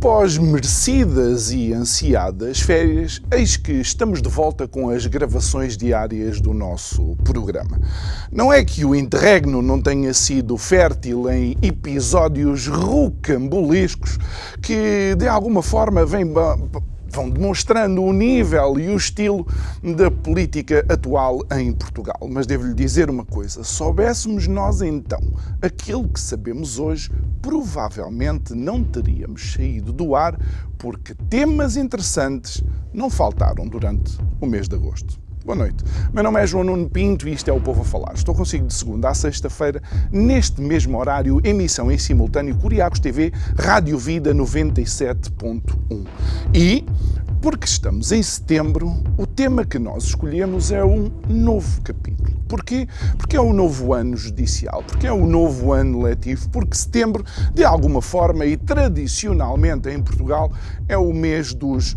Após merecidas e ansiadas férias, eis que estamos de volta com as gravações diárias do nosso programa. Não é que o interregno não tenha sido fértil em episódios rocambolescos que, de alguma forma, vêm vão demonstrando o nível e o estilo da política atual em Portugal. Mas devo-lhe dizer uma coisa: soubéssemos nós então aquilo que sabemos hoje, provavelmente não teríamos saído do ar, porque temas interessantes não faltaram durante o mês de agosto. Boa noite. Meu nome é João Nuno Pinto e isto é o Povo a Falar. Estou consigo de segunda a sexta-feira, neste mesmo horário, emissão em simultâneo Curiacos TV, Rádio Vida 97.1. E porque estamos em setembro, o tema que nós escolhemos é um novo capítulo. Porquê? Porque é o novo ano judicial, porque é o novo ano letivo, porque setembro, de alguma forma e tradicionalmente em Portugal, é o mês dos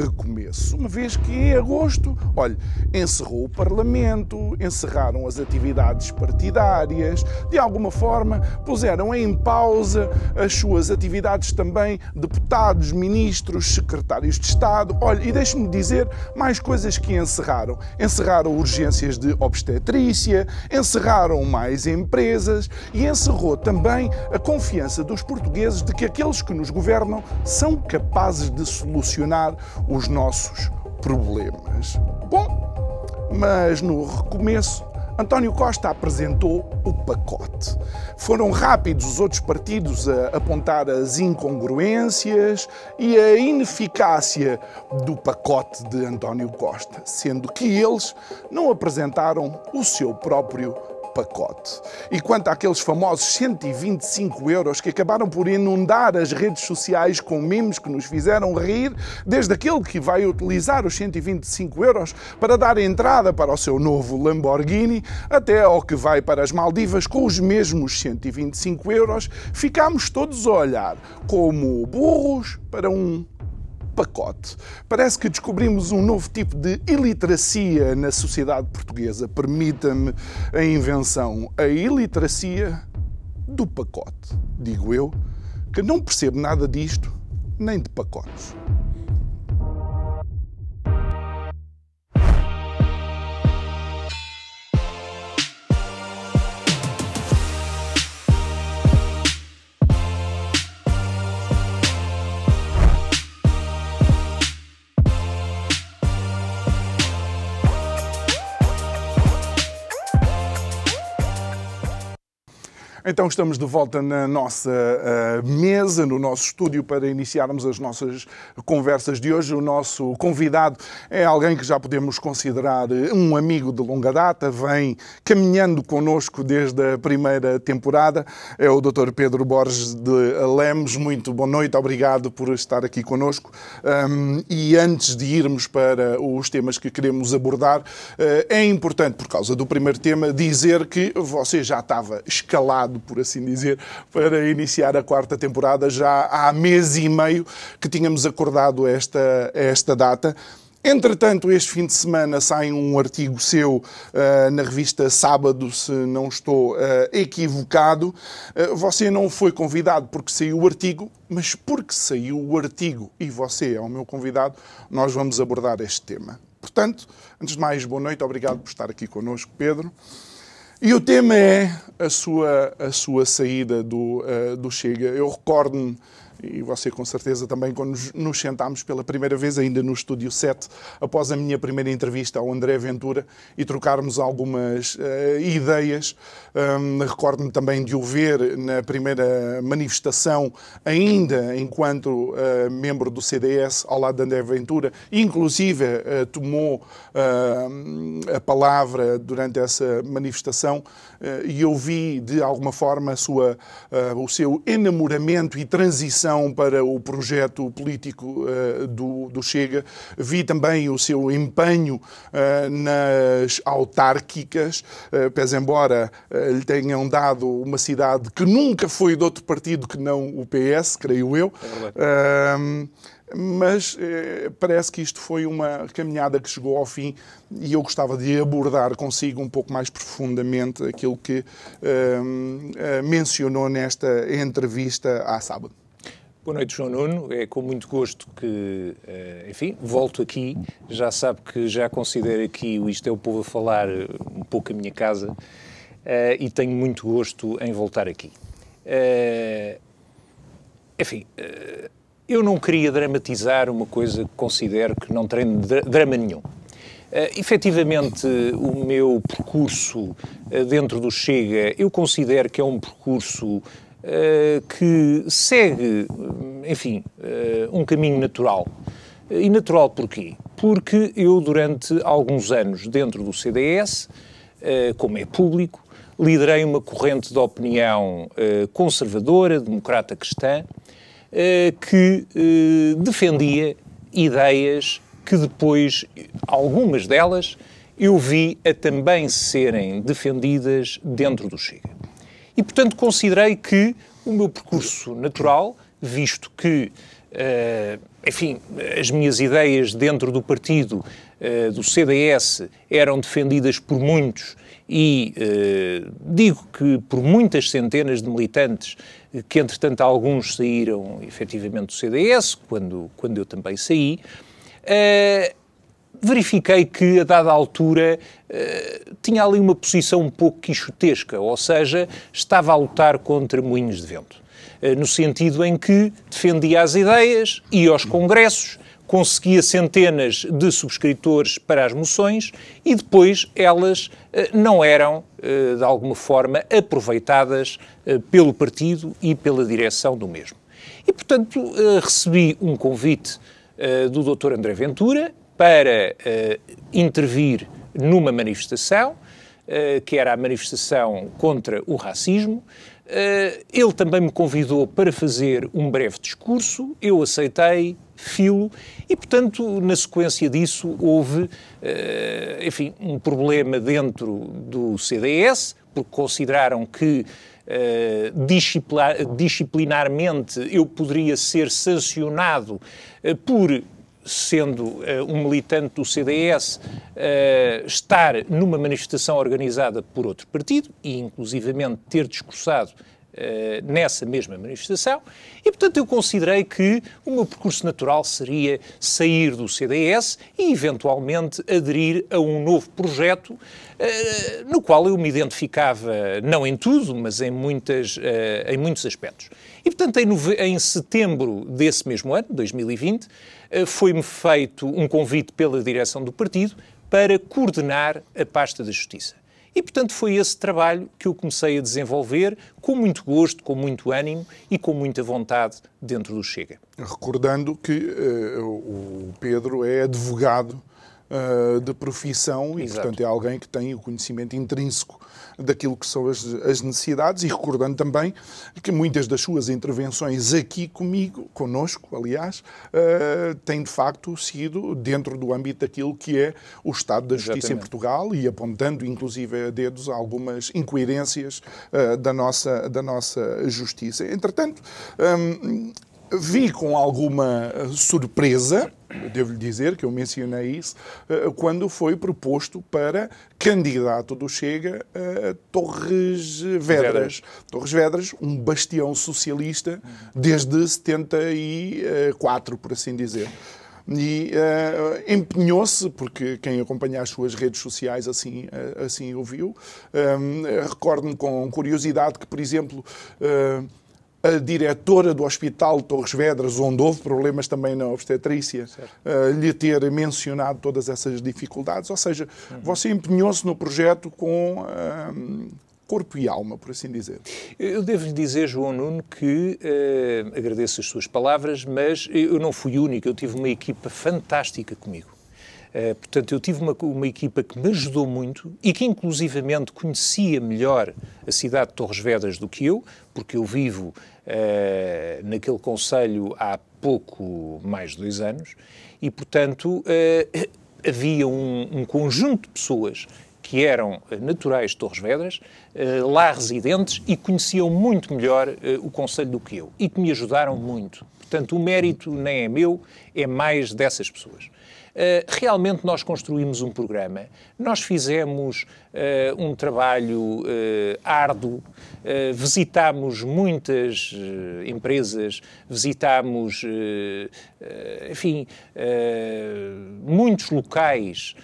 recomeços. Uma vez que em agosto, olha, encerrou o Parlamento, encerraram as atividades partidárias, de alguma forma puseram em pausa as suas atividades também deputados, ministros, secretários de Estado. Olha, e deixe-me dizer mais coisas que encerraram. Encerraram urgências de obstetrícia, encerraram mais empresas e encerrou também a confiança dos portugueses de que aqueles que nos governam são capazes de solucionar os nossos problemas. Bom, mas no recomeço, António Costa apresentou o pacote. Foram rápidos os outros partidos a apontar as incongruências e a ineficácia do pacote de António Costa, sendo que eles não apresentaram o seu próprio pacote. E quanto àqueles famosos 125 euros que acabaram por inundar as redes sociais com memes que nos fizeram rir, desde aquele que vai utilizar os 125 euros para dar entrada para o seu novo Lamborghini, até ao que vai para as Maldivas com os mesmos 125 euros, ficamos todos a olhar como burros para um pacote. Parece que descobrimos um novo tipo de iliteracia na sociedade portuguesa. Permita-me a invenção, a iliteracia do pacote. Digo eu, que não percebo nada disto, nem de pacotes. Então estamos de volta na nossa uh, mesa, no nosso estúdio, para iniciarmos as nossas conversas de hoje. O nosso convidado é alguém que já podemos considerar eh, um amigo de longa data, vem caminhando connosco desde a primeira temporada. É o Dr. Pedro Borges de Lemos. Muito boa noite, obrigado por estar aqui connosco. Um, e antes de irmos para os temas que queremos abordar, uh, é importante, por causa do primeiro tema, dizer que você já estava escalado por assim dizer, para iniciar a quarta temporada. Já há mês e meio que tínhamos acordado esta, esta data. Entretanto, este fim de semana sai um artigo seu uh, na revista Sábado, se não estou uh, equivocado. Uh, você não foi convidado porque saiu o artigo, mas porque saiu o artigo e você é o meu convidado, nós vamos abordar este tema. Portanto, antes de mais, boa noite, obrigado por estar aqui connosco, Pedro. E o tema é a sua, a sua saída do, uh, do Chega. Eu recordo-me e você com certeza também, quando nos sentámos pela primeira vez, ainda no Estúdio 7, após a minha primeira entrevista ao André Ventura, e trocarmos algumas uh, ideias. Um, Recordo-me também de o ver na primeira manifestação, ainda enquanto uh, membro do CDS, ao lado de André Ventura, inclusive uh, tomou a palavra durante essa manifestação e eu vi de alguma forma sua, o seu enamoramento e transição para o projeto político do, do Chega. Vi também o seu empenho nas autárquicas, pese embora lhe tenham dado uma cidade que nunca foi de outro partido que não o PS, creio eu. É mas eh, parece que isto foi uma caminhada que chegou ao fim e eu gostava de abordar consigo um pouco mais profundamente aquilo que eh, mencionou nesta entrevista à sábado. Boa noite, João Nuno. É com muito gosto que, enfim, volto aqui. Já sabe que já considero aqui o Isto é o Povo a Falar um pouco a minha casa e tenho muito gosto em voltar aqui. Enfim, eu não queria dramatizar uma coisa que considero que não tem drama nenhum. Uh, efetivamente, o meu percurso uh, dentro do Chega, eu considero que é um percurso que segue, enfim, uh, um caminho natural. E natural porquê? Porque eu, durante alguns anos dentro do CDS, como é público, liderei uma corrente de opinião conservadora, democrata cristã, eh, que eh, defendia ideias que depois, algumas delas, eu vi a também serem defendidas dentro do Chega. E, portanto, considerei que o meu percurso natural, visto que, uh, enfim, as minhas ideias dentro do partido uh, do CDS eram defendidas por muitos e uh, digo que por muitas centenas de militantes que entretanto alguns saíram efetivamente do CDS, quando, quando eu também saí, uh, verifiquei que a dada altura uh, tinha ali uma posição um pouco quixotesca, ou seja, estava a lutar contra moinhos de vento. Uh, no sentido em que defendia as ideias, ia aos congressos, conseguia centenas de subscritores para as moções e depois elas eh, não eram, de alguma forma, aproveitadas pelo partido e pela direção do mesmo. E, portanto, recebi um convite do Dr. André Ventura para intervir numa manifestação, que era a manifestação contra o racismo. Ele também me convidou para fazer um breve discurso, eu aceitei, filo, e, portanto, na sequência disso, houve, enfim, um problema dentro do CDS, porque consideraram que uh, disciplinarmente eu poderia ser sancionado uh, por sendo uh, um militante do CDS, uh, estar numa manifestação organizada por outro partido e, inclusivamente, ter discursado eh, nessa mesma manifestação e, portanto, eu considerei que o meu percurso natural seria sair do CDS e, eventualmente, aderir a um novo projeto uh, no qual eu me identificava, não em tudo, mas em, muitas, uh, em muitos aspectos. E, portanto, em, em setembro desse mesmo ano, 2020, foi-me feito um convite pela direção do partido para coordenar a pasta da Justiça. E, portanto, foi esse trabalho que eu comecei a desenvolver com muito gosto, com muito ânimo e com muita vontade dentro do Chega. Recordando que uh, o Pedro é advogado uh, de profissão e, Exato. portanto, é alguém que tem o conhecimento intrínseco daquilo que são as, as, necessidades e recordando também que muitas das suas intervenções aqui comigo, conosco, aliás, uh, têm de facto sido dentro do âmbito daquilo que é o Estado da Justiça Exatamente. em Portugal e apontando inclusive a dedos algumas incoerências uh, da, nossa, da nossa justiça. Entretanto, um, vi com alguma surpresa devo-lhe dizer que eu mencionei isso, eh, quando foi proposto para candidato do Chega a Torres Vedras. Torres Vedras, um bastião socialista desde 74, por assim dizer e uh, empenhou-se, porque quem acompanha as suas redes sociais assim, uh, assim o viu. Um, Recordo-me com curiosidade que, por exemplo, uh, a diretora do Hospital Torres Vedras, onde houve problemas também na obstetrícia, uh, lhe ter mencionado todas essas dificuldades. Ou seja, uhum. você empenhou-se no projeto com uh, corpo e alma, por assim dizer. Eu devo lhe dizer, João Nuno, que uh, agradeço as suas palavras, mas eu não fui único, eu tive uma equipa fantástica comigo. Uh, portanto, eu tive uma, uma, equipa que me ajudou muito e que, inclusivamente, conhecia melhor a cidade de Torres Vedras do que eu, porque eu vivo uh, naquele Conselho há pouco mais de dois anos, e, portanto, uh, havia um, um, conjunto de pessoas que eram naturais de Torres Vedras, lá residentes, e conheciam muito melhor o Conselho do que eu, e que me ajudaram muito. Portanto, o mérito nem é meu, é mais dessas pessoas. Eh, realmente nós construímos um programa, nós fizemos uh, um trabalho uh, árduo, visitámos muitas empresas, visitámos, enfim, muitos locais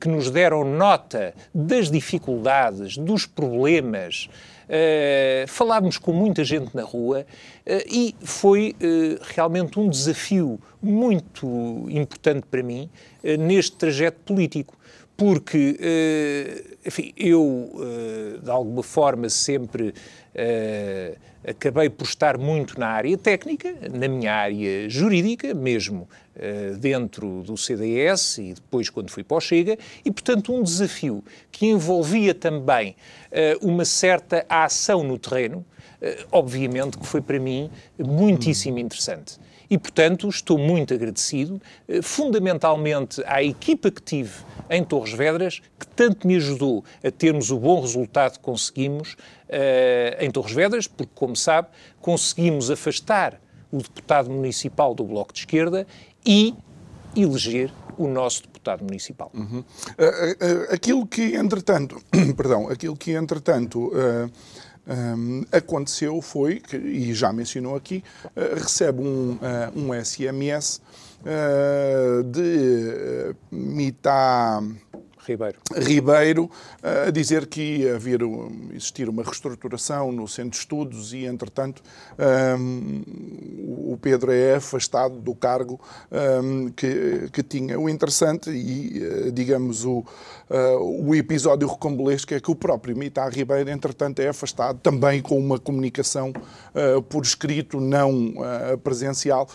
que nos deram nota das dificuldades, dos problemas. Uh, falámos com muita gente na rua uh, e foi uh, realmente um desafio muito importante para mim neste trajeto político. Porque, enfim, eu, de alguma forma, sempre acabei por estar muito na área técnica, na minha área jurídica, mesmo dentro do CDS e depois quando fui para o Chega, e, portanto, um desafio que envolvia também uma certa ação no terreno, obviamente que foi para mim muitíssimo interessante. E, portanto, estou muito agradecido, eh, fundamentalmente à equipa que tive em Torres Vedras, que tanto me ajudou a termos o bom resultado que conseguimos em Torres Vedras, porque, como sabe, conseguimos afastar o deputado municipal do Bloco de Esquerda e eleger o nosso deputado municipal. Uhum. Uh, uh, aquilo que, entretanto, perdão, aquilo que, entretanto, um, aconteceu foi, que, e já mencionou aqui, uh, recebe um, uh, um SMS uh, de Mita Ribeiro, Ribeiro a dizer que ia haver, existir uma reestruturação no centro de estudos e, entretanto, um, o Pedro é afastado do cargo um, que, que tinha. O interessante e, digamos, o, uh, o episódio recombolesco é que o próprio Mita Ribeiro, entretanto, é afastado também com uma comunicação uh, por escrito, não uh, presencial.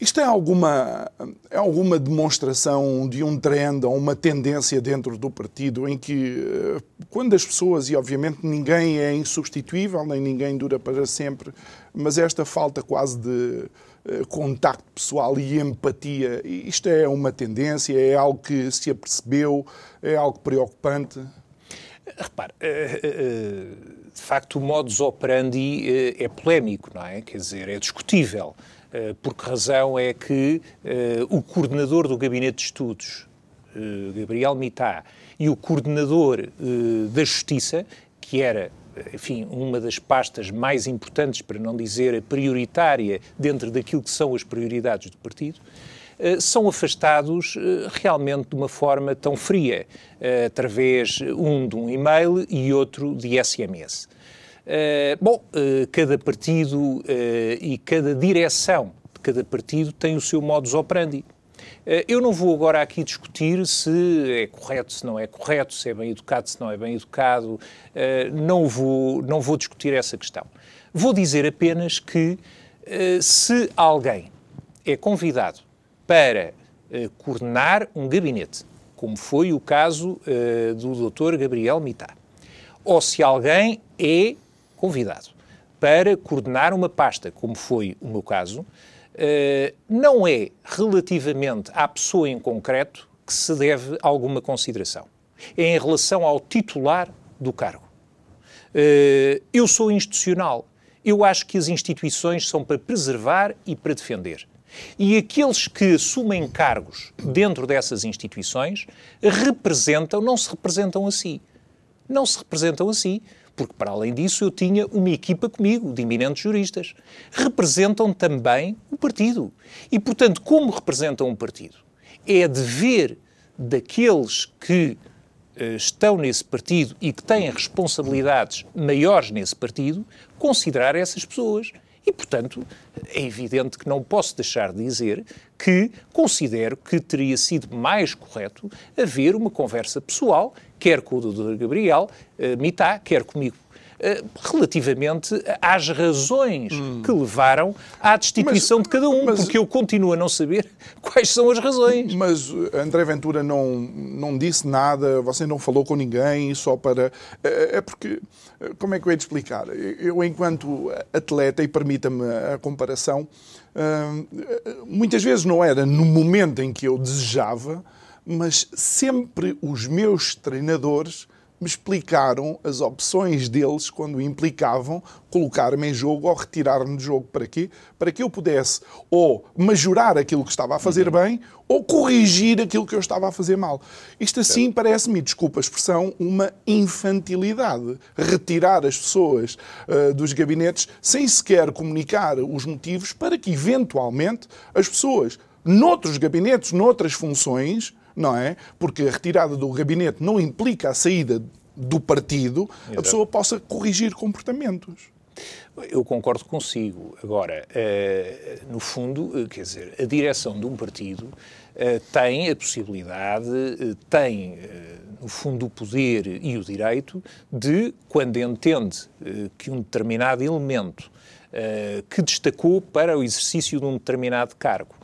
Isto é alguma, é alguma demonstração de um trend ou uma tendência dentro do partido em que, eh, quando as pessoas, e obviamente ninguém é insubstituível, nem ninguém dura para sempre, mas esta falta quase de eh, contacto pessoal e empatia, isto é uma tendência, é algo que se apercebeu, é algo preocupante? Repare, eh, de facto o modus operandi é polémico, não é? Quer dizer, é discutível. Eh, por que razão é que uh, o coordenador do Gabinete de Estudos, uh, Gabriel Mitá, e o coordenador da Justiça, que era, enfim, uma das pastas mais importantes, para não dizer prioritária, dentro daquilo que são as prioridades do partido, são afastados realmente de uma forma tão fria, através um de um e-mail e outro de SMS. Uh, bom, uh, cada partido uh, e cada direção de cada partido tem o seu modus operandi. Eu não vou agora aqui discutir se é correto, se não é correto, se é bem educado, se não é bem educado. Não vou, não vou discutir essa questão. Vou dizer apenas que se alguém é convidado para coordenar um gabinete, como foi o caso do Dr. Gabriel Mitá, ou se alguém é convidado para coordenar uma pasta, como foi o meu caso, eh, não é relativamente à pessoa em concreto que se deve alguma consideração. É em relação ao titular do cargo. Eh, eu sou institucional. Eu acho que as instituições são para preservar e para defender. E aqueles que assumem cargos dentro dessas instituições representam, não se representam a si. Não se representam a si, porque para além disso eu tinha uma equipa comigo de eminentes juristas. Representam também o partido. E, portanto, como representam um partido? É dever daqueles que uh, estão nesse partido e que têm responsabilidades maiores nesse partido, considerar essas pessoas. E, portanto, é evidente que não posso deixar de dizer que considero que teria sido mais correto haver uma conversa pessoal, quer com o Dr. Gabriel uh, Mitá, quer comigo eh, relativamente às razões hum. que levaram à destituição mas, de cada um, mas, porque eu continuo a não saber quais são as razões. Mas André Ventura não, não disse nada, você não falou com ninguém, só para. É, é porque. Como é que eu hei de explicar? Eu, enquanto atleta, e permita-me a comparação, muitas vezes não era no momento em que eu desejava, mas sempre os meus treinadores me explicaram as opções deles quando implicavam colocar-me em jogo ou retirar-me do jogo. Para quê? Para que eu pudesse ou majorar aquilo que estava a fazer uhum. bem ou corrigir aquilo que eu estava a fazer mal. Isto assim parece-me, desculpa a expressão, uma infantilidade. Retirar as pessoas uh, dos gabinetes sem sequer comunicar os motivos para que, eventualmente, as pessoas noutros gabinetes, noutras funções, não é? Porque a retirada do gabinete não implica a saída do partido, Exato. a pessoa possa corrigir comportamentos. Eu concordo consigo. Agora, eh, no fundo, eh, quer dizer, a direção de um partido eh, tem a possibilidade, tem, no fundo, o poder e o direito de, quando entende que um determinado elemento que destacou para o exercício de um determinado cargo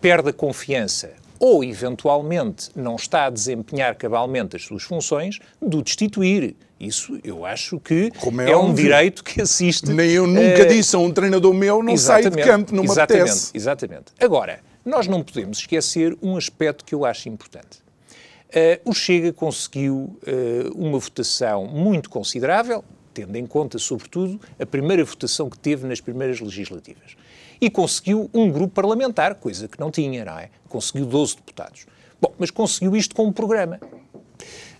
perde a confiança ou, eventualmente, não está a desempenhar cabalmente as suas funções, do destituir. Isso eu acho que é, é, um direito que assiste. Nem eu nunca uh, disse a um treinador meu não sai de campo, não me exatamente, apetece. Exatamente. Agora, nós não podemos esquecer um aspecto que eu acho importante. Uh, o Chega conseguiu uh, uma votação muito considerável, tendo em conta, sobretudo, a primeira votação que teve nas primeiras legislativas e conseguiu um grupo parlamentar, coisa que não tinha, não é? Conseguiu 12 deputados. Bom, mas conseguiu isto com um programa.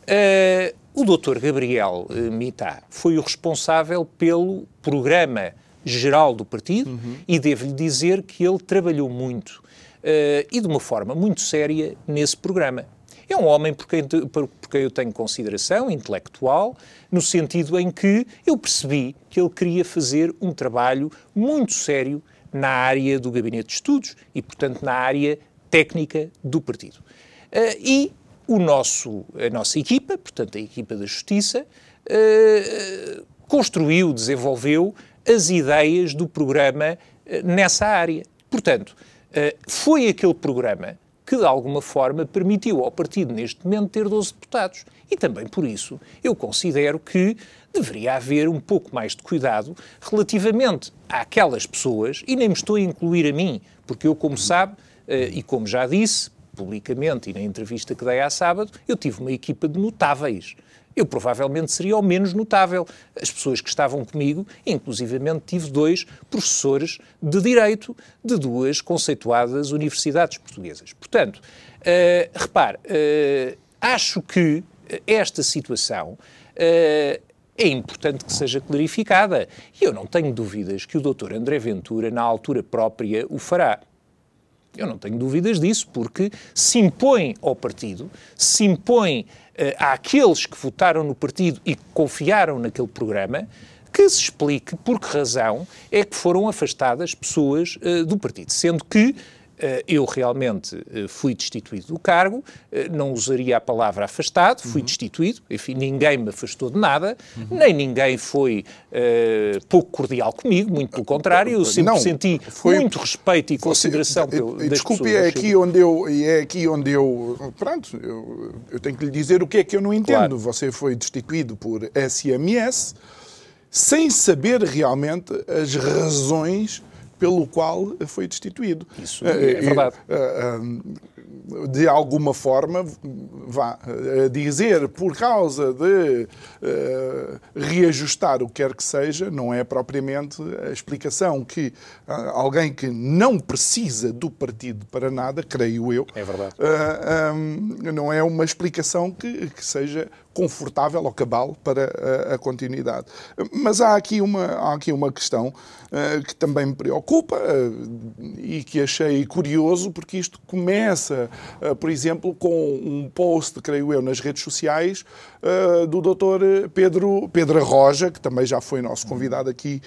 Uh, o doutor Gabriel uh, Mitá foi o responsável pelo programa geral do partido uhum. e devo-lhe dizer que ele trabalhou muito uh, e de uma forma muito séria nesse programa. É um homem por quem, por quem eu tenho consideração intelectual, no sentido em que eu percebi que ele queria fazer um trabalho muito sério na área do gabinete de estudos e, portanto, na área técnica do partido. Uh, e o nosso, a nossa equipa, portanto, a equipa da Justiça, uh, construiu, desenvolveu as ideias do programa uh, nessa área. Portanto, foi aquele programa que, de alguma forma, permitiu ao partido, neste momento, ter 12 deputados. E também por isso eu considero que deveria haver um pouco mais de cuidado relativamente àquelas pessoas, e nem me estou a incluir a mim, porque eu, como sabe, eh, e como já disse publicamente e na entrevista que dei há sábado, eu tive uma equipa de notáveis. Eu provavelmente seria o menos notável. As pessoas que estavam comigo, inclusivamente tive dois professores de Direito de duas conceituadas universidades portuguesas. Portanto, uh, repare, uh, acho que esta situação uh, é importante que seja clarificada. E eu não tenho dúvidas que o Dr. André Ventura, na altura própria, o fará. Eu não tenho dúvidas disso, porque se impõe ao partido, se impõe àqueles que votaram no partido e que confiaram naquele programa, que se explique por que razão é que foram afastadas pessoas uh, do partido. Sendo que eh, eu realmente eh, fui destituído do cargo, eh, não usaria a palavra afastado, fui uhum. destituído, enfim, ninguém me afastou de nada, uhum. nem ninguém foi uh, pouco cordial comigo, muito pelo contrário, eu sempre não, senti foi, muito respeito e consideração você, pelo, Desculpe, é aqui, onde eu, é aqui onde eu, pronto, eu, eu, tenho que lhe dizer o que é que eu não entendo. Claro. Você foi destituído por SMS sem saber realmente as razões pelo qual foi destituído. Isso é, é verdade. Eh, eh, de alguma forma, vá dizer por causa de reajustar o que quer que seja, não é propriamente a explicação que alguém que não precisa do partido para nada, creio eu, é verdade. Não é uma explicação que, que seja confortável ou cabal para a, a continuidade. Mas há aqui uma, há aqui uma questão uh, que também me preocupa uh, e que achei curioso, porque isto começa, uh, por exemplo, com um post, creio eu, nas redes sociais do Dr. Pedro, Pedro Roja, que também já foi nosso convidado aqui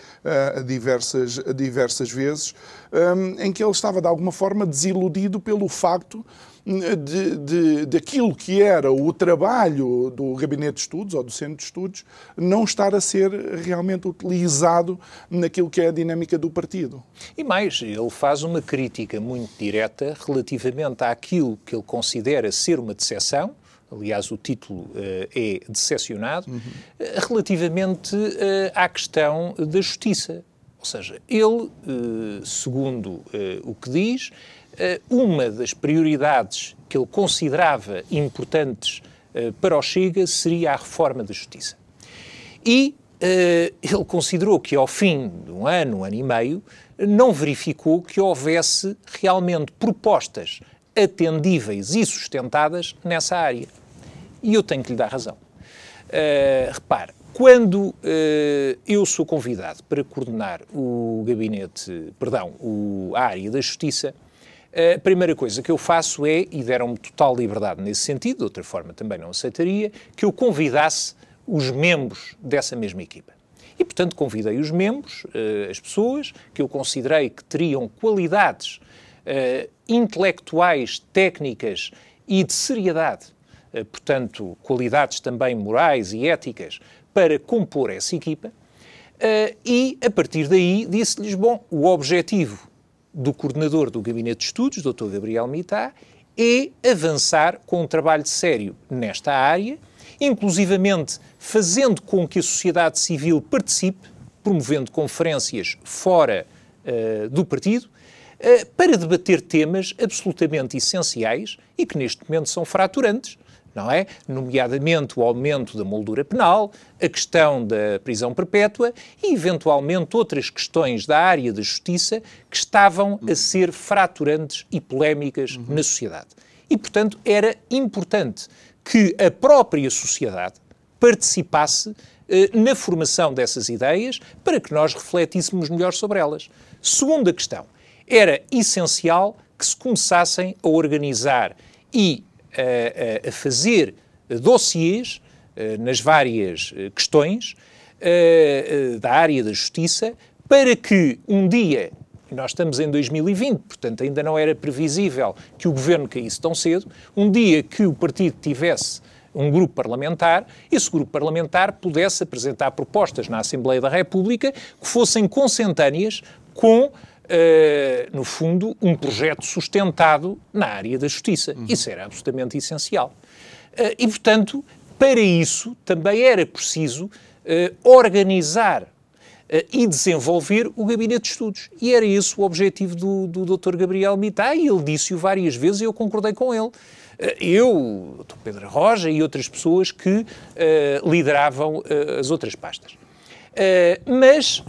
diversas, diversas vezes, um, em que ele estava de alguma forma desiludido pelo facto de, de, daquilo que era o trabalho do Gabinete de Estudos ou do Centro de Estudos não estar a ser realmente utilizado naquilo que é a dinâmica do partido. E mais, ele faz uma crítica muito direta relativamente àquilo que ele considera ser uma decepção, aliás, o título uh, é decepcionado, uhum. uh, relativamente uh, à questão da justiça. Ou seja, ele, segundo o que diz, eh, uma das prioridades que ele considerava importantes eh, para o Chega seria a reforma da justiça. E eh, ele considerou que ao fim de um ano, um ano e meio, não verificou que houvesse realmente propostas atendíveis e sustentadas nessa área. E eu tenho que lhe dar razão. Uh, repare, quando uh, eu sou convidado para coordenar o gabinete, perdão, o, a área da justiça, a primeira coisa que eu faço é, e deram-me total liberdade nesse sentido, de outra forma também não aceitaria, que eu convidasse os membros dessa mesma equipa. E, portanto, convidei os membros, eh, as pessoas que eu considerei que teriam qualidades uh, intelectuais, técnicas e de seriedade, uh, portanto, qualidades também morais e éticas, para compor essa equipa. E, a partir daí, disse-lhes: bom, o objetivo do coordenador do Gabinete de Estudos, Dr. Gabriel Mitá, é avançar com um trabalho sério nesta área, inclusivamente fazendo com que a sociedade civil participe, promovendo conferências fora uh, do partido, uh, para debater temas absolutamente essenciais e que neste momento são fraturantes, não é? Nomeadamente o aumento da moldura penal, a questão da prisão perpétua e, eventualmente, outras questões da área da justiça que estavam a ser fraturantes e polémicas uhum. na sociedade. E, portanto, era importante que a própria sociedade participasse eh, na formação dessas ideias para que nós refletíssemos melhor sobre elas. Segunda questão, era essencial que se começassem a organizar e a, a fazer dossiês eh, nas várias eh, questões eh, da área da justiça para que um dia, nós estamos em 2020, portanto ainda não era previsível que o governo caísse tão cedo, um dia que o partido tivesse um grupo parlamentar, esse grupo parlamentar pudesse apresentar propostas na Assembleia da República que fossem consentâneas com no fundo, um projeto sustentado na área da justiça. Uhum. Isso era absolutamente essencial. Uh, e, portanto, para isso também era preciso uh, organizar e desenvolver o gabinete de estudos. E era esse o objetivo do, do Dr. Gabriel Mitá, e ele disse-o várias vezes e eu concordei com ele. Eu, o Dr. Pedro Roja e outras pessoas que uh, lideravam uh, as outras pastas. Uh, mas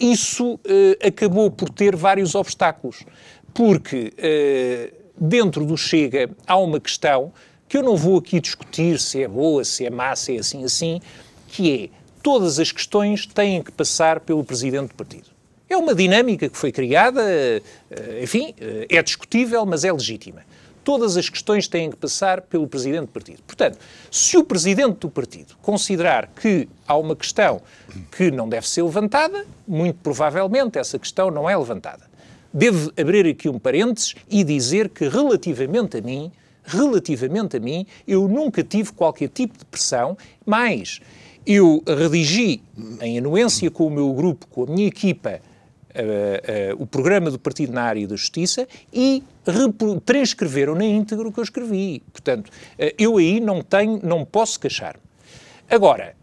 isso uh, acabou por ter vários obstáculos, porque uh, dentro do Chega há uma questão que eu não vou aqui discutir se é boa, se é má, se é assim assim, que é todas as questões têm que passar pelo presidente do partido. É uma dinâmica que foi criada, uh, enfim, é discutível, mas é legítima todas as questões têm que passar pelo Presidente do Partido. Portanto, se o Presidente do Partido considerar que há uma questão que não deve ser levantada, muito provavelmente essa questão não é levantada. Devo abrir aqui um parênteses e dizer que, relativamente a mim, relativamente a mim, eu nunca tive qualquer tipo de pressão, mas eu redigi, em anuência com o meu grupo, com a minha equipa, o programa do partido na área da justiça e transcreveram na íntegra o que eu escrevi. Portanto, uh, eu aí não tenho, não posso queixar-me. Agora,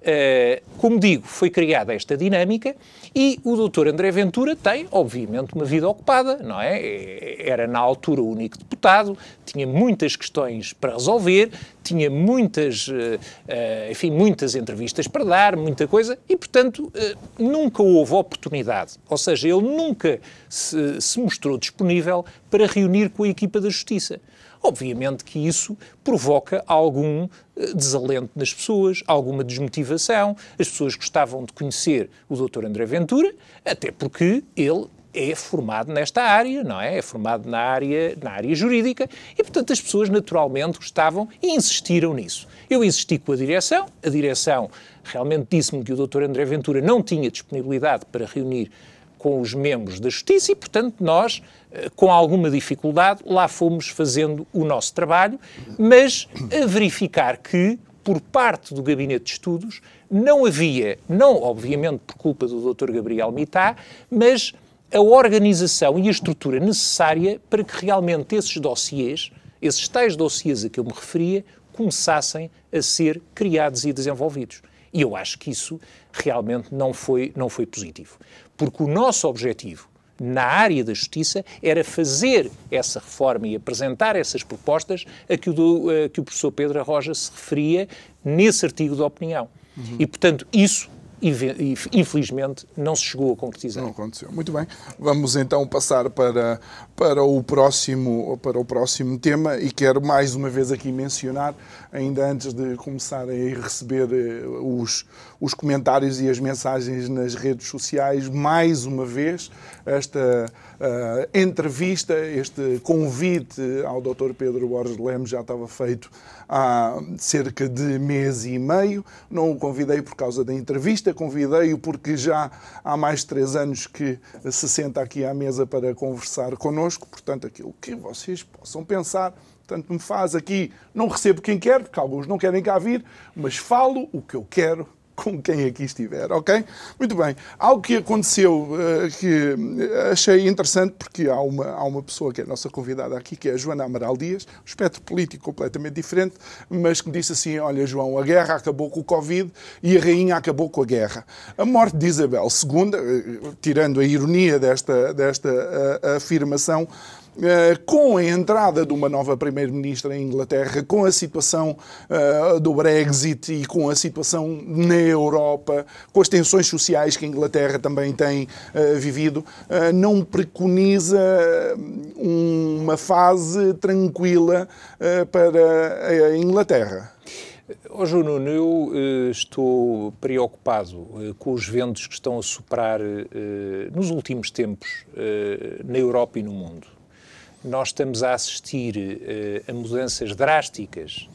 como digo, foi criada esta dinâmica e o doutor André Ventura tem, obviamente, uma vida ocupada, não é? é? Era na altura o único deputado, tinha muitas questões para resolver, tinha muitas, uh, enfim, muitas entrevistas para dar, muita coisa, e, portanto, nunca houve oportunidade, ou seja, ele nunca se, se mostrou disponível para reunir com a equipa da Justiça. Obviamente que isso provoca algum eh, desalento nas pessoas, alguma desmotivação. As pessoas gostavam de conhecer o Dr. André Ventura, até porque ele é formado nesta área, não é? É formado na área, na área jurídica e, portanto, as pessoas naturalmente gostavam e insistiram nisso. Eu insisti com a direção, a direção realmente disse-me que o Dr. André Ventura não tinha disponibilidade para reunir com os membros da Justiça e, portanto, nós, com alguma dificuldade, lá fomos fazendo o nosso trabalho, mas a verificar que, por parte do Gabinete de Estudos, não havia, não obviamente por culpa do Dr. Gabriel Mitá, mas a organização e a estrutura necessária para que realmente esses dossiês, esses tais dossiês a que eu me referia, começassem a ser criados e desenvolvidos. E eu acho que isso realmente não foi, não foi positivo. Porque o nosso objetivo na área da justiça era fazer essa reforma e apresentar essas propostas a que o, a que o professor Pedro Arroja se referia nesse artigo de opinião. Uhum. E, portanto, isso infelizmente não se chegou a concretizar. Não aconteceu. Muito bem. Vamos então passar para, para, o próximo, para o próximo tema e quero mais uma vez aqui mencionar, ainda antes de começarem a receber eh, os, os comentários e as mensagens nas redes sociais, mais uma vez esta uh, entrevista, este convite ao Dr. Pedro Borges Lemos já estava feito há cerca de mês e meio. Não o convidei por causa da entrevista, convidei-o porque já há mais de três anos que se senta aqui à mesa para conversar connosco. Portanto, aquilo que vocês possam pensar. Tanto me faz aqui, não recebo quem quer, porque alguns não querem cá vir, mas falo o que eu quero com quem aqui estiver, ok? Muito bem. Algo que aconteceu uh, que achei interessante, porque há uma, há uma pessoa que é a nossa convidada aqui, que é a Joana Amaral Dias, um espectro político completamente diferente, mas que disse assim: Olha, João, a guerra acabou com o Covid e a rainha acabou com a guerra. A morte de Isabel II, uh, tirando a ironia desta, desta uh, afirmação, eh, com a entrada de uma nova Primeira-Ministra em Inglaterra, com a situação uh, do Brexit e com a situação na Europa, com as tensões sociais que a Inglaterra também tem uh, vivido, não preconiza uma fase tranquila para a Inglaterra. Oh, João Nuno, eu uh, estou preocupado uh, com os ventos que estão a soprar uh, nos últimos tempos na Europa e no mundo nós estamos a assistir uh, a mudanças drásticas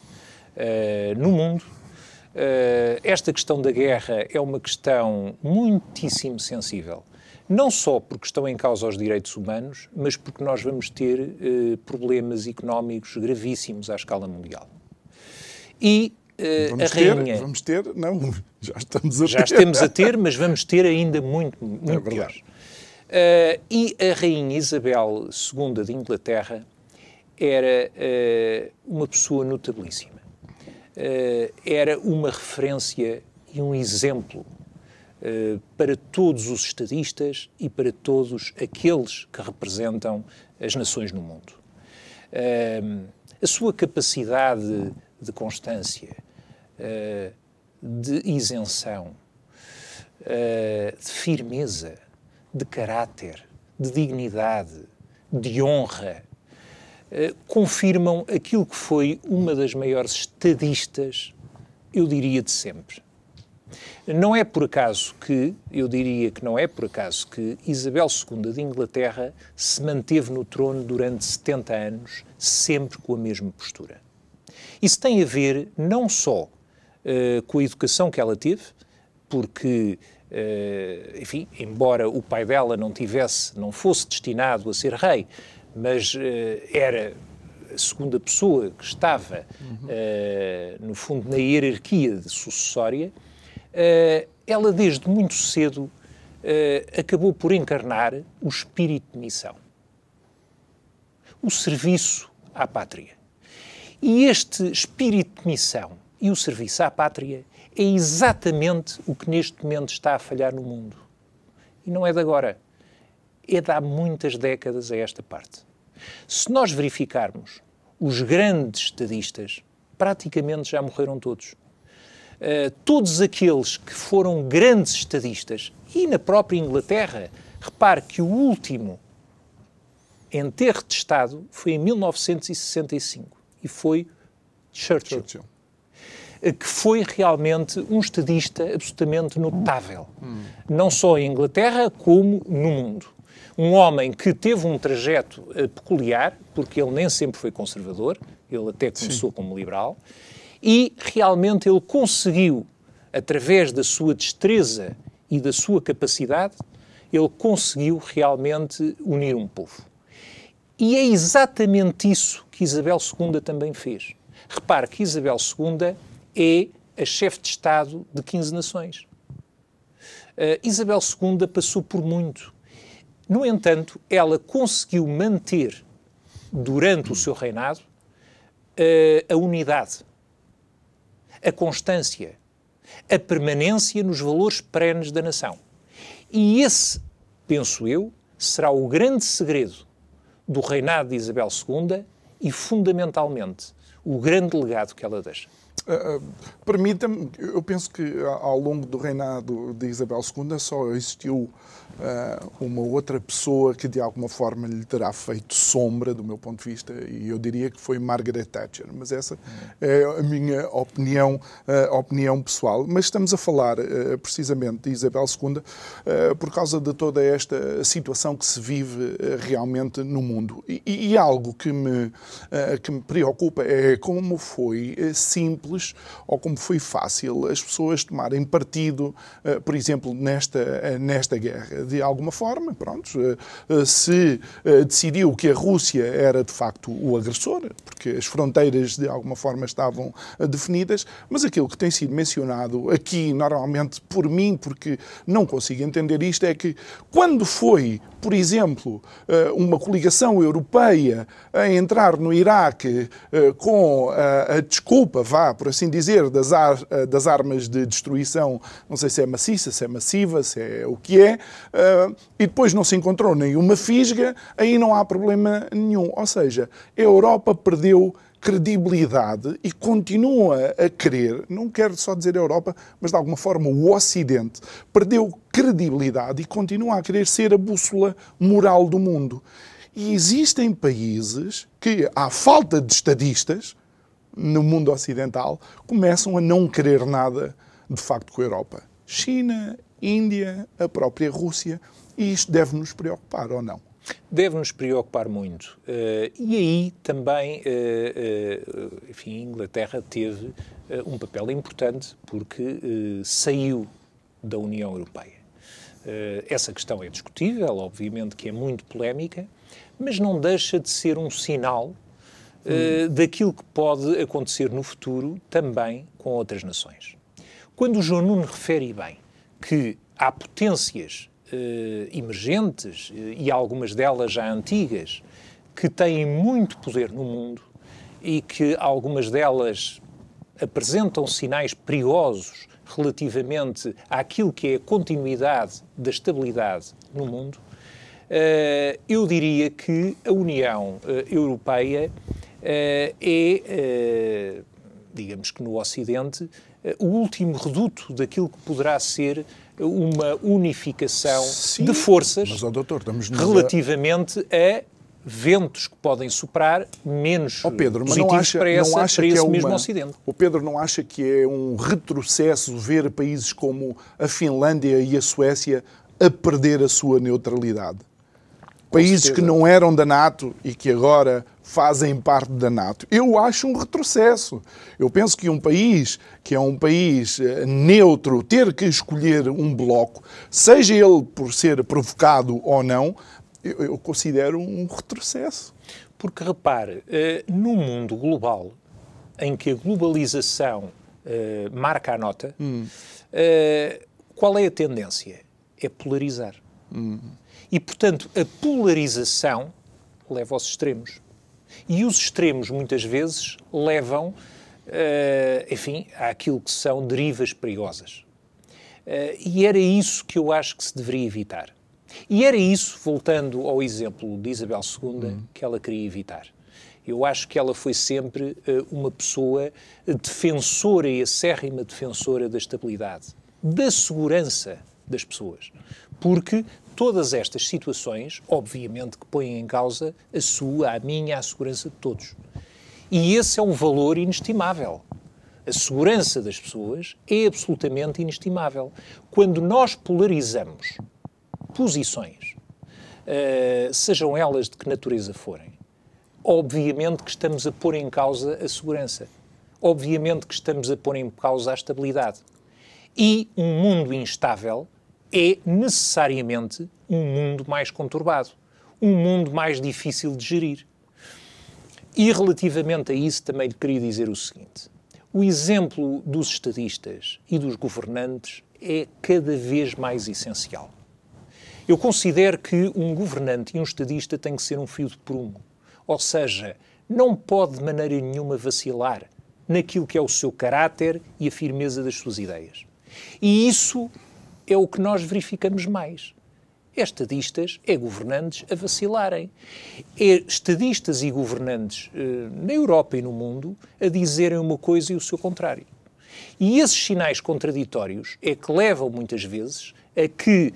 uh, no mundo. Uh, esta questão da guerra é uma questão muitíssimo sensível. Não só porque estão em causa os direitos humanos, mas porque nós vamos ter problemas económicos gravíssimos à escala mundial. E vamos a rainha. Ter, vamos ter, não, já estamos a já ter. Já estamos a ter, mas vamos ter ainda muito, muito é pior. Uh, e a Rainha Isabel II de Inglaterra era uh, uma pessoa notabilíssima. Uh, era uma referência e um exemplo para todos os estadistas e para todos aqueles que representam as nações no mundo. a sua capacidade de constância, de isenção, de firmeza, de caráter, de dignidade, de honra, eh, confirmam aquilo que foi uma das maiores estadistas, eu diria, de sempre. Não é por acaso que, eu diria que não é por acaso que Isabel II de Inglaterra se manteve no trono durante 70 anos, sempre com a mesma postura. Isso tem a ver não só uh, com a educação que ela teve, porque enfim, embora o pai dela não tivesse, não fosse destinado a ser rei, mas uh, era a segunda pessoa que estava, uhum. uh, no fundo, na hierarquia sucessória, ela desde muito cedo acabou por encarnar o espírito de missão, o serviço à pátria. E este espírito de missão e o serviço à pátria é exatamente o que neste momento está a falhar no mundo. E não é de agora. É de há muitas décadas a esta parte. Se nós verificarmos, os grandes estadistas praticamente já morreram todos. Uh, todos aqueles que foram grandes estadistas, e na própria Inglaterra, repare que o último enterro de Estado foi em 1965 e foi Churchill, Churchill. Eh, que foi realmente um estadista absolutamente notável, hum. não só em Inglaterra como no mundo. Um homem que teve um trajeto uh, peculiar, porque ele nem sempre foi conservador, ele até começou Sim. como liberal, e realmente ele conseguiu, através da sua destreza e da sua capacidade, ele conseguiu realmente unir um povo. E é exatamente isso que Isabel II também fez. Repare que Isabel II é a chefe de Estado de 15 nações. Uh, Isabel II passou por muito. No entanto, ela conseguiu manter, durante o seu reinado, uh, a unidade, a constância, a permanência nos valores perenes da nação. E esse, penso eu, será o grande segredo do reinado de Isabel II e, fundamentalmente, o grande legado que ela deixa. Uh, Permita-me, eu penso que ao longo do reinado de Isabel II só existiu uh, uma outra pessoa que de alguma forma lhe terá feito sombra, do meu ponto de vista, e eu diria que foi Margaret Thatcher. Mas essa é a minha opinião, uh, opinião pessoal. Mas estamos a falar precisamente de Isabel II por causa de toda esta situação que se vive realmente no mundo. E, e algo que me, que me preocupa é como foi simples ou como foi fácil as pessoas tomarem partido, por exemplo, nesta, nesta guerra. De alguma forma, pronto, eh, eh, se eh, decidiu que a Rússia era de facto o agressor, porque as fronteiras de alguma forma estavam definidas, mas aquilo que tem sido mencionado aqui, normalmente por mim, porque não consigo entender isto, é que quando foi, por exemplo, uma coligação europeia a entrar no Iraque com a desculpa, vá, por assim dizer, das, ar, das armas de destruição, não sei se é maciça, se é massiva, se é o que é, e depois não se encontrou nenhuma fisga, aí não há problema nenhum. Ou seja, a Europa perdeu credibilidade e continua a querer, não quero só dizer a Europa, mas de alguma forma o Ocidente, perdeu credibilidade e continua a querer ser a bússola moral do mundo. E existem países que, à falta de estadistas no mundo ocidental, começam a não querer nada de facto com a Europa. China, Índia, a própria Rússia, e isto deve nos preocupar ou não? Deve nos preocupar muito. Uh, e aí também, uh, uh, enfim, a Inglaterra teve um papel importante porque saiu da União Europeia. essa questão é discutível, obviamente que é muito polémica, mas não deixa de ser um sinal hum. daquilo que pode acontecer no futuro também com outras nações. Quando o João Nuno refere bem que há potências emergentes, uh, e algumas delas já antigas, que têm muito poder no mundo e que algumas delas apresentam sinais perigosos relativamente àquilo que é a continuidade da estabilidade no mundo, uh, eu diria que a União Europeia é, digamos que no Ocidente, o último reduto daquilo que poderá ser uma unificação Sim, de forças mas, oh, doutor, relativamente a... a ventos que podem soprar menos oh Pedro, mas não acha, para, essa, não acha para esse é uma, mesmo Ocidente. O Pedro não acha que é um retrocesso ver países como a Finlândia e a Suécia a perder a sua neutralidade? Países que não eram da NATO e que agora fazem parte da NATO. Eu acho um retrocesso. Eu penso que um país que é um país eh, neutro ter que escolher um bloco, seja ele por ser provocado ou não, eu, considero um retrocesso. Porque repare, eh, no mundo global, em que a globalização eh, marca a nota, hum. qual é a tendência? É polarizar. Hum. E, portanto, a polarização leva aos extremos. E os extremos, muitas vezes, levam, uh, enfim, àquilo que são derivas perigosas. Uh, e era isso que eu acho que se deveria evitar. E era isso, voltando ao exemplo de Isabel II, uhum. que ela queria evitar. Eu acho que ela foi sempre uh, uma pessoa defensora e acérrima defensora da estabilidade, da segurança das pessoas. Porque todas estas situações, obviamente, que põem em causa a sua, a minha, a segurança de todos. E esse é um valor inestimável. A segurança das pessoas é absolutamente inestimável. Quando nós polarizamos posições, uh, sejam elas de que natureza forem, obviamente que estamos a pôr em causa a segurança. Obviamente que estamos a pôr em causa a estabilidade. E um mundo instável é necessariamente um mundo mais conturbado, um mundo mais difícil de gerir. E relativamente a isso também lhe queria dizer o seguinte: o exemplo dos estadistas e dos governantes é cada vez mais essencial. Eu considero que um governante e um estadista têm que ser um fio de prumo, ou seja, não pode de maneira nenhuma vacilar naquilo que é o seu caráter e a firmeza das suas ideias. E isso é o que nós verificamos mais. É estadistas, é governantes a vacilarem. É estadistas e governantes eh, na Europa e no mundo a dizerem uma coisa e o seu contrário. E esses sinais contraditórios é que levam muitas vezes a que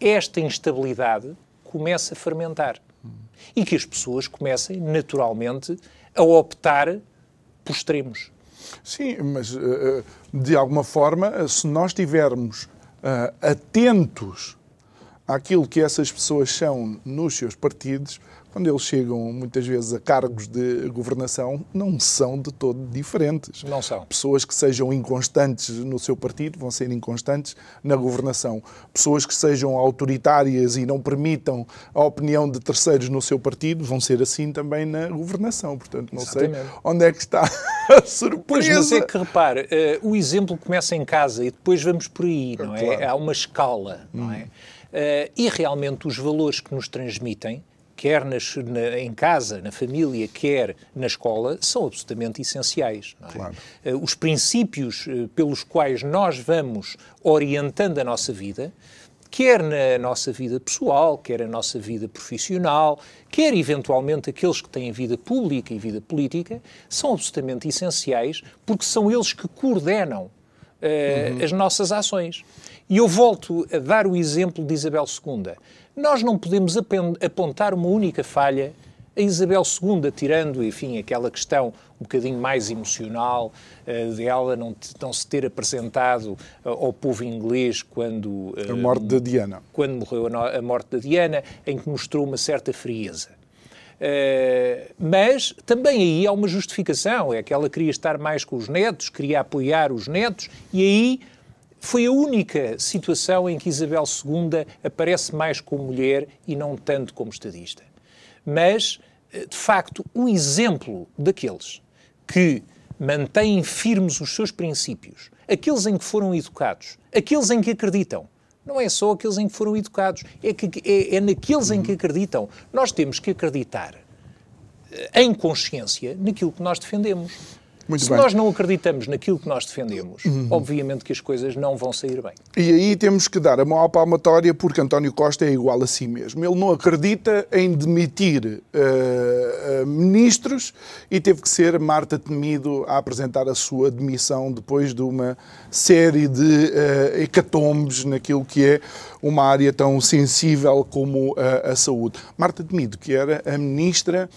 esta instabilidade comece a fermentar. E que as pessoas comecem, naturalmente, a optar por extremos. Sim, mas eh, eh, de alguma forma, se nós tivermos atentos àquilo que essas pessoas são nos seus partidos, quando eles chegam muitas vezes a cargos de governação, não são de todo diferentes. Não são. Pessoas que sejam inconstantes no seu partido vão ser inconstantes na governação. Pessoas que sejam autoritárias e não permitam a opinião de terceiros no seu partido vão ser assim também na governação. Portanto, não Exatamente. sei onde é que está a surpresa. Pois, mas é que repare, uh, o exemplo começa em casa e depois vamos por aí, não é? Claro. Há uma escala, não é? Uh, e realmente os valores que nos transmitem, quer nas, na, em casa, na família, quer na escola, são absolutamente essenciais. É? Claro. Uh, os princípios uh, pelos quais nós vamos orientando a nossa vida, quer na nossa vida pessoal, quer na nossa vida profissional, quer eventualmente aqueles que têm vida pública e vida política, são absolutamente essenciais porque são eles que coordenam uhum. as nossas ações. E eu volto a dar o exemplo de Isabel II. Nós não podemos apontar uma única falha a Isabel II, tirando, enfim, aquela questão um bocadinho mais emocional uh, dela não, não se ter apresentado uh, ao povo inglês quando... Uh, a morte da Diana. Quando morreu a, a, morte da Diana, em que mostrou uma certa frieza. Mas também aí há uma justificação, é que ela queria estar mais com os netos, queria apoiar os netos, e aí foi a única situação em que Isabel II aparece mais como mulher e não tanto como estadista. Mas, eh, de facto, o exemplo daqueles que mantêm firmes os seus princípios, aqueles em que foram educados, aqueles em que acreditam, não é só aqueles em que foram educados, é, que, é, é naqueles em que acreditam. Nós temos que acreditar eh, em consciência naquilo que nós defendemos. Muito Se bem. nós não acreditamos naquilo que nós defendemos, uhum. obviamente que as coisas não vão sair bem. E aí temos que dar a mão à palmatória porque António Costa é igual a si mesmo. Ele não acredita em demitir uh, ministros e teve que ser Marta Temido a apresentar a sua demissão depois de uma série de uh, hecatombes naquilo que é uma área tão sensível como a saúde. Marta Temido, que era a ministra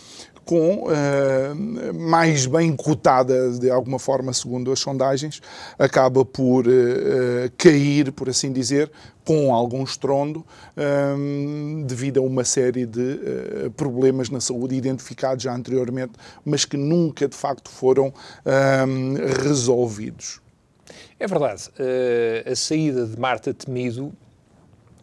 com uh, mais bem cotada de alguma forma, segundo as sondagens, acaba por uh, cair, por assim dizer, com algum estrondo, um, devido a uma série de problemas na saúde identificados já anteriormente, mas que nunca de facto foram um, resolvidos. É verdade. a saída de Marta Temido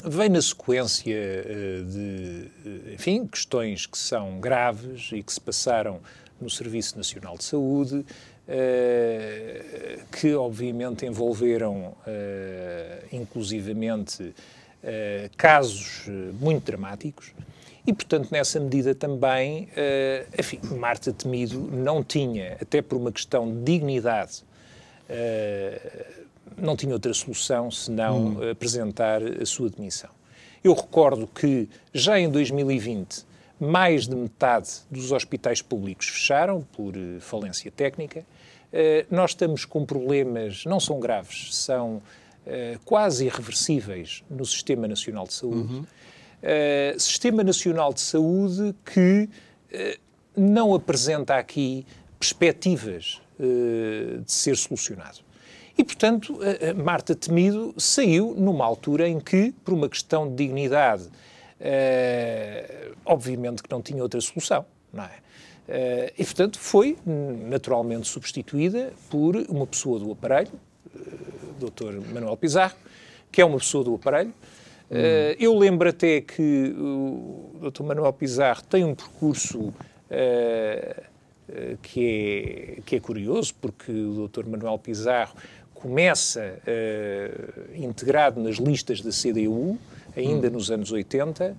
vem na sequência eh, de, eh, enfim, questões que são graves e que se passaram no Serviço Nacional de Saúde, eh, que obviamente envolveram inclusivamente casos muito dramáticos. E, portanto, nessa medida também, enfim, Marta Temido não tinha, até por uma questão de dignidade, não tinha outra solução senão hum. apresentar a sua demissão. Eu recordo que já em 2020 mais de metade dos hospitais públicos fecharam por eh, falência técnica. Uh, nós estamos com problemas, não são graves, são quase irreversíveis no Sistema Nacional de Saúde. Uhum. Sistema Nacional de Saúde que não apresenta aqui perspectivas de ser solucionado. E, portanto, Marta Temido saiu numa altura em que, por uma questão de dignidade, obviamente que não tinha outra solução, não é? Uh, e, portanto, foi naturalmente substituída por uma pessoa do aparelho, uh, Dr. Manuel Pizarro, que é uma pessoa do aparelho. Uh, eu lembro até que o Dr. Manuel Pizarro tem um percurso que, é, que é curioso, porque o Dr. Manuel Pizarro começa integrado nas listas da CDU, ainda hum. nos anos 80,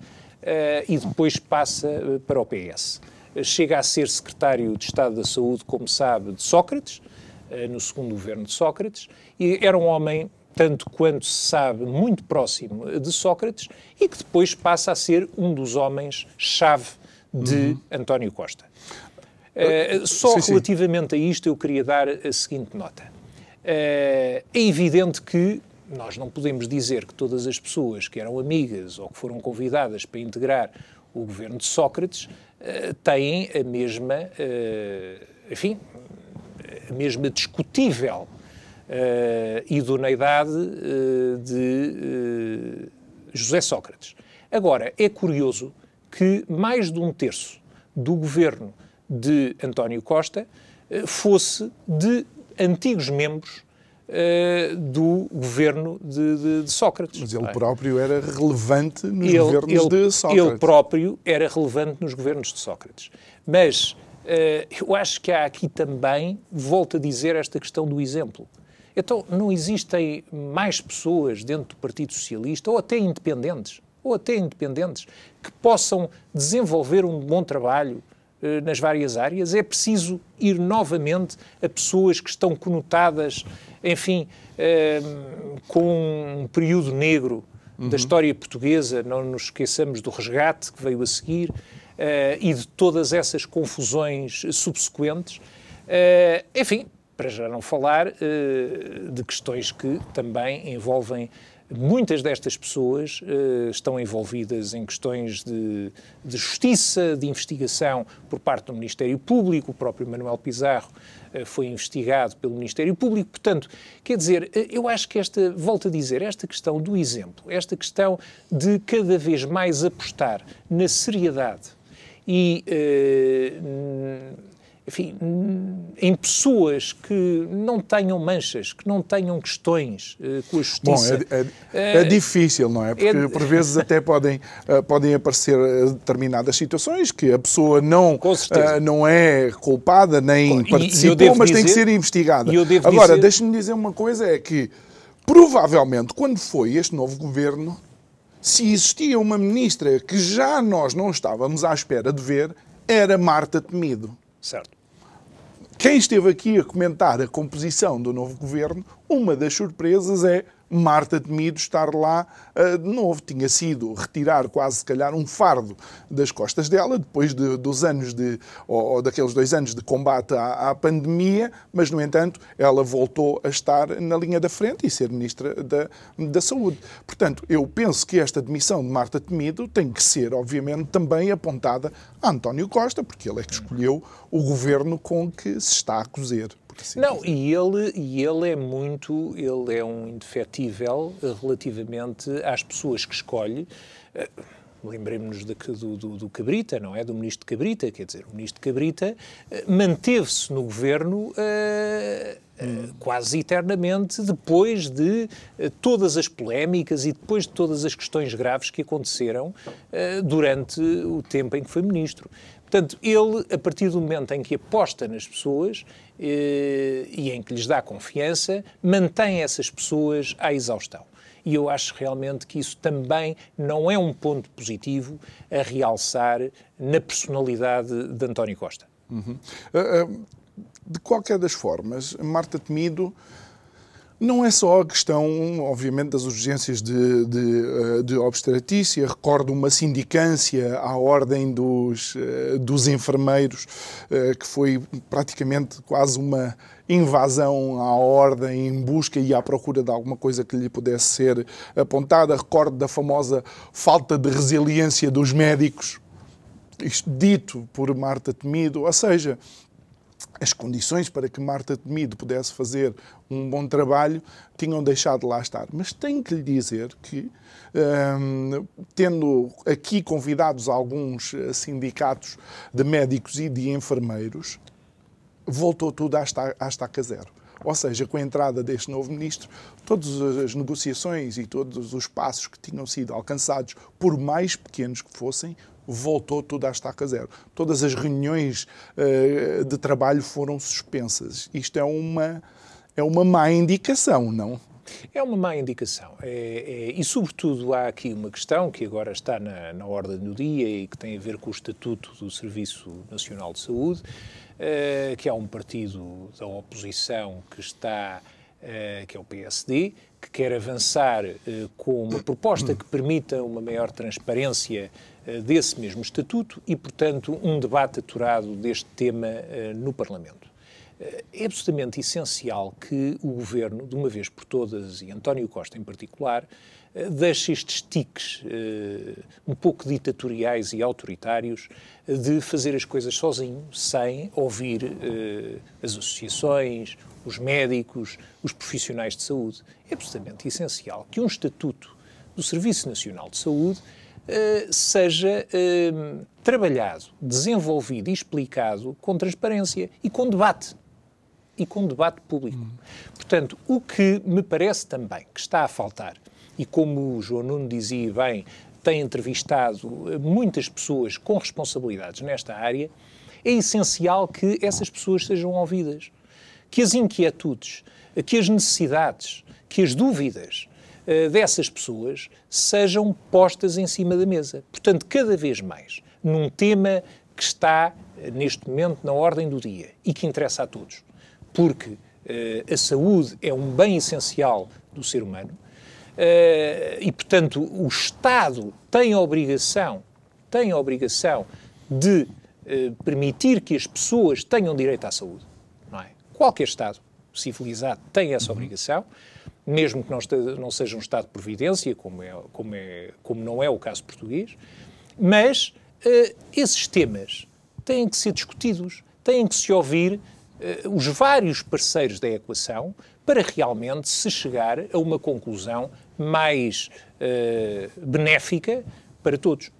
e depois passa para o PS chega a ser secretário de Estado da Saúde, como sabe, de Sócrates, eh, no segundo governo de Sócrates, e era um homem, tanto quanto se sabe, muito próximo de Sócrates, e que depois passa a ser um dos homens-chave de uhum. António Costa. Uh, só sim, relativamente sim. a isto eu queria dar a seguinte nota. Uh, é evidente que nós não podemos dizer que todas as pessoas que eram amigas ou que foram convidadas para integrar o governo de Sócrates uh, têm a mesma, uh, enfim, a mesma discutível idoneidade de José Sócrates. Agora, é curioso que mais de um terço do governo de António Costa fosse de antigos membros uh, do governo de, de, de, Sócrates. Mas ele próprio era relevante nos ele, governos ele, de Sócrates. Ele próprio era relevante nos governos de Sócrates. Mas uh, eu acho que há aqui também, volto a dizer, esta questão do exemplo. Então, não existem mais pessoas dentro do Partido Socialista, ou até independentes, ou até independentes, que possam desenvolver um bom trabalho nas várias áreas. É preciso ir novamente a pessoas que estão conotadas enfim, uh, com um período negro uhum. da história portuguesa, não nos esqueçamos do resgate que veio a seguir uh, e de todas essas confusões subsequentes. Uh, enfim, para já não falar de questões que também envolvem Muitas destas pessoas uh, estão envolvidas em questões de, de, justiça, de investigação por parte do Ministério Público. O próprio Manuel Pizarro uh, foi investigado pelo Ministério Público. Portanto, quer dizer, uh, eu acho que esta, volto a dizer, esta questão do exemplo, esta questão de cada vez mais apostar na seriedade e enfim, em pessoas que não tenham manchas, que não tenham questões uh, com a justiça. Bom, é, é, é uh, difícil, não é? Porque é, por vezes até podem, uh, podem aparecer determinadas situações que a pessoa não, não é culpada nem com, participou, mas dizer, tem que ser investigada. Agora, dizer... deixe-me dizer uma coisa, é que provavelmente quando foi este novo governo, se existia uma ministra que já nós não estávamos à espera de ver, era Marta Temido. Certo. Quem esteve aqui a comentar a composição do novo governo, uma das surpresas é Marta Temido estar lá uh, de novo. Tinha sido retirar quase, se calhar, um fardo das costas dela, depois de, dos anos de, ou, ou, daqueles dois anos de combate à, à, pandemia, mas, no entanto, ela voltou a estar na linha da frente e ser Ministra da, da Saúde. Portanto, eu penso que esta demissão de Marta Temido tem que ser, obviamente, também apontada a António Costa, porque ele é que escolheu o governo com que se está a cozer. Assim não, e ele, e ele é muito, ele é um indefetível relativamente às pessoas que escolhe. Uh, Lembremos-nos do, do, do, Cabrita, não é? Do ministro Cabrita, quer dizer, o ministro Cabrita uh, manteve-se no governo uh, uh, quase eternamente depois de todas as polémicas e depois de todas as questões graves que aconteceram durante o tempo em que foi ministro. Portanto, ele, a partir do momento em que aposta nas pessoas eh, e em que lhes dá confiança, mantém essas pessoas à exaustão. E eu acho realmente que isso também não é um ponto positivo a realçar na personalidade de António Costa. Uhum. Uh, uh, de qualquer das formas, Marta Temido não é só a questão, obviamente, das urgências de, de, eh, de obstetrícia. Recordo uma sindicância à ordem dos, eh, dos enfermeiros, eh, que foi praticamente quase uma invasão à ordem em busca e à procura de alguma coisa que lhe pudesse ser apontada. Recordo da famosa falta de resiliência dos médicos, isto dito por Marta Temido, ou seja, as condições para que Marta Temido pudesse fazer um bom trabalho tinham deixado de lá estar. Mas tenho que lhe dizer que, hum, tendo aqui convidados alguns eh, sindicatos de médicos e de enfermeiros, voltou tudo à estaca zero. Ou seja, com a entrada deste novo ministro, todas as negociações e todos os passos que tinham sido alcançados, por mais pequenos que fossem, voltou tudo à estaca zero. Todas as reuniões uh, de trabalho foram suspensas. Isto é uma, é uma má indicação, não? É uma má indicação. É, é, e, sobretudo, há aqui uma questão que agora está na, na ordem do dia e que tem a ver com o Estatuto do Serviço Nacional de Saúde, uh, que há um partido da oposição que está, uh, que é o PSD, que quer avançar com uma proposta que permita uma maior transparência eh, desse mesmo estatuto e, portanto, um debate aturado deste tema eh, no Parlamento. Eh, é absolutamente essencial que o Governo, de uma vez por todas, e António Costa em particular, deixe estes tiques um pouco ditatoriais e autoritários de fazer as coisas sozinho, sem ouvir as associações, os médicos, os profissionais de saúde. É absolutamente essencial que um estatuto do Serviço Nacional de Saúde eh, seja trabalhado, desenvolvido e explicado com transparência e com debate. E com debate público. Uhum. Portanto, o que me parece também que está a faltar, e como o João Nuno dizia bem, tem entrevistado eh, muitas pessoas com responsabilidades nesta área, é essencial que essas pessoas sejam ouvidas. Que as inquietudes, que as necessidades, que as dúvidas uh, dessas pessoas sejam postas em cima da mesa. Portanto, cada vez mais, num tema que está uh, neste momento na ordem do dia e que interessa a todos, porque uh, a saúde é um bem essencial do ser humano e, portanto, o Estado tem a obrigação, tem a obrigação de permitir que as pessoas tenham direito à saúde. Não é? Qualquer Estado civilizado tem essa obrigação mesmo que não seja um Estado de providência, como, é, como, é, como não é o caso português, mas uh, esses temas têm que ser discutidos, têm que se ouvir uh, os vários parceiros da equação para realmente se chegar a uma conclusão mais uh, benéfica para todos.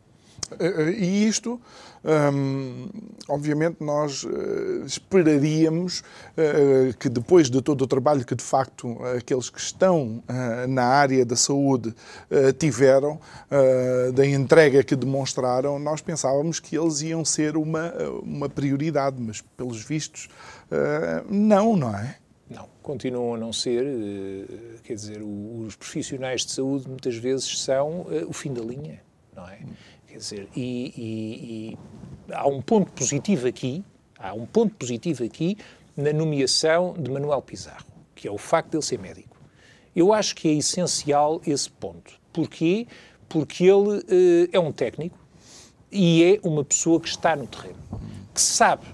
E isto Hum, obviamente, nós esperaríamos uh, que depois de todo o trabalho que, de facto, aqueles que estão uh, na área da saúde tiveram, da entrega que demonstraram, nós pensávamos que eles iam ser uma, uma prioridade, mas, pelos vistos, não, não é? Continuam a não ser. Quer dizer, os profissionais de saúde muitas vezes são o fim da linha, não é? Quer dizer, e, e, e, há um ponto positivo aqui, há um ponto positivo aqui na nomeação de Manuel Pizarro, que é o facto de ele ser médico. Eu acho que é essencial esse ponto. Porquê? Porque ele uh, é um técnico e é uma pessoa que está no terreno, que sabe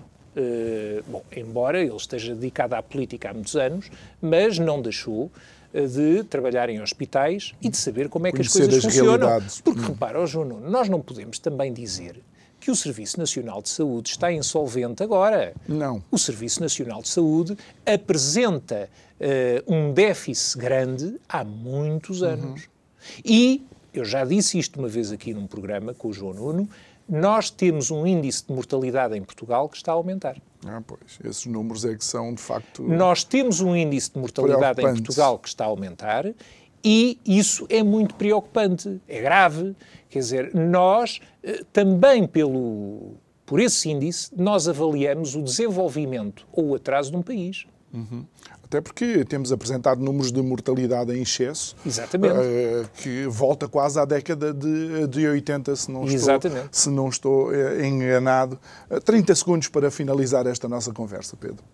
bom, embora ele esteja dedicado à política há muitos anos, mas não deixou de trabalhar em hospitais e de saber como é que Conhecer as coisas as funcionam. Realidades. Porque, repara, oh, João Nuno, nós não podemos também dizer que o Serviço Nacional de Saúde está insolvente agora. Não. O Serviço Nacional de Saúde apresenta uh, um déficit grande há muitos anos. Uhum. E, eu já disse isto uma vez aqui num programa com o João Nuno, nós temos um índice de mortalidade em Portugal que está a aumentar. Ah, pois. Esses números é que são, de facto. Nós temos um índice de mortalidade em Portugal que está a aumentar e isso é muito preocupante, é grave. Quer dizer, nós eh, também pelo, por esse índice, nós avaliamos o desenvolvimento ou o atraso de um país. Uhum. Até porque temos apresentado números de mortalidade em excesso. Exatamente. Uh, que volta quase à década de, de 80, se não Exatamente. estou, se não estou uh, enganado. Uh, eh, 30 segundos para finalizar esta nossa conversa, Pedro.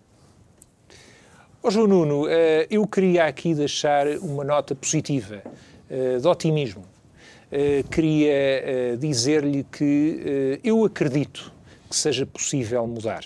Oh, João Nuno, eu queria aqui deixar uma nota positiva, de otimismo. Queria dizer-lhe que eu acredito que seja possível mudar.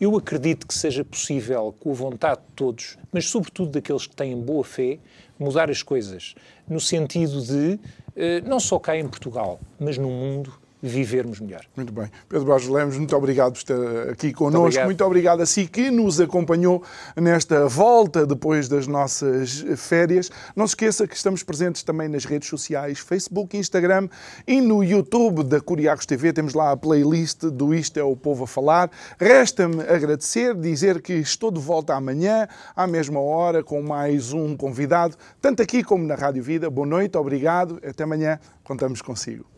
Eu acredito que seja possível, com a vontade de todos, mas sobretudo daqueles que têm boa fé, mudar as coisas, no sentido de, eh, não só cá em Portugal, mas no mundo, vivermos melhor. Muito bem. Pedro Borges Lemos, muito obrigado por estar aqui connosco. Muito obrigado. muito obrigado a si que nos acompanhou nesta volta depois das nossas férias. Não se esqueça que estamos presentes também nas redes sociais, Facebook, Instagram e no YouTube da Curiacos TV. Temos lá a playlist do Isto é o Povo a Falar. Resta-me agradecer, dizer que estou de volta amanhã, à mesma hora, com mais um convidado, tanto aqui como na Rádio Vida. Boa noite, obrigado. Até amanhã, contamos consigo.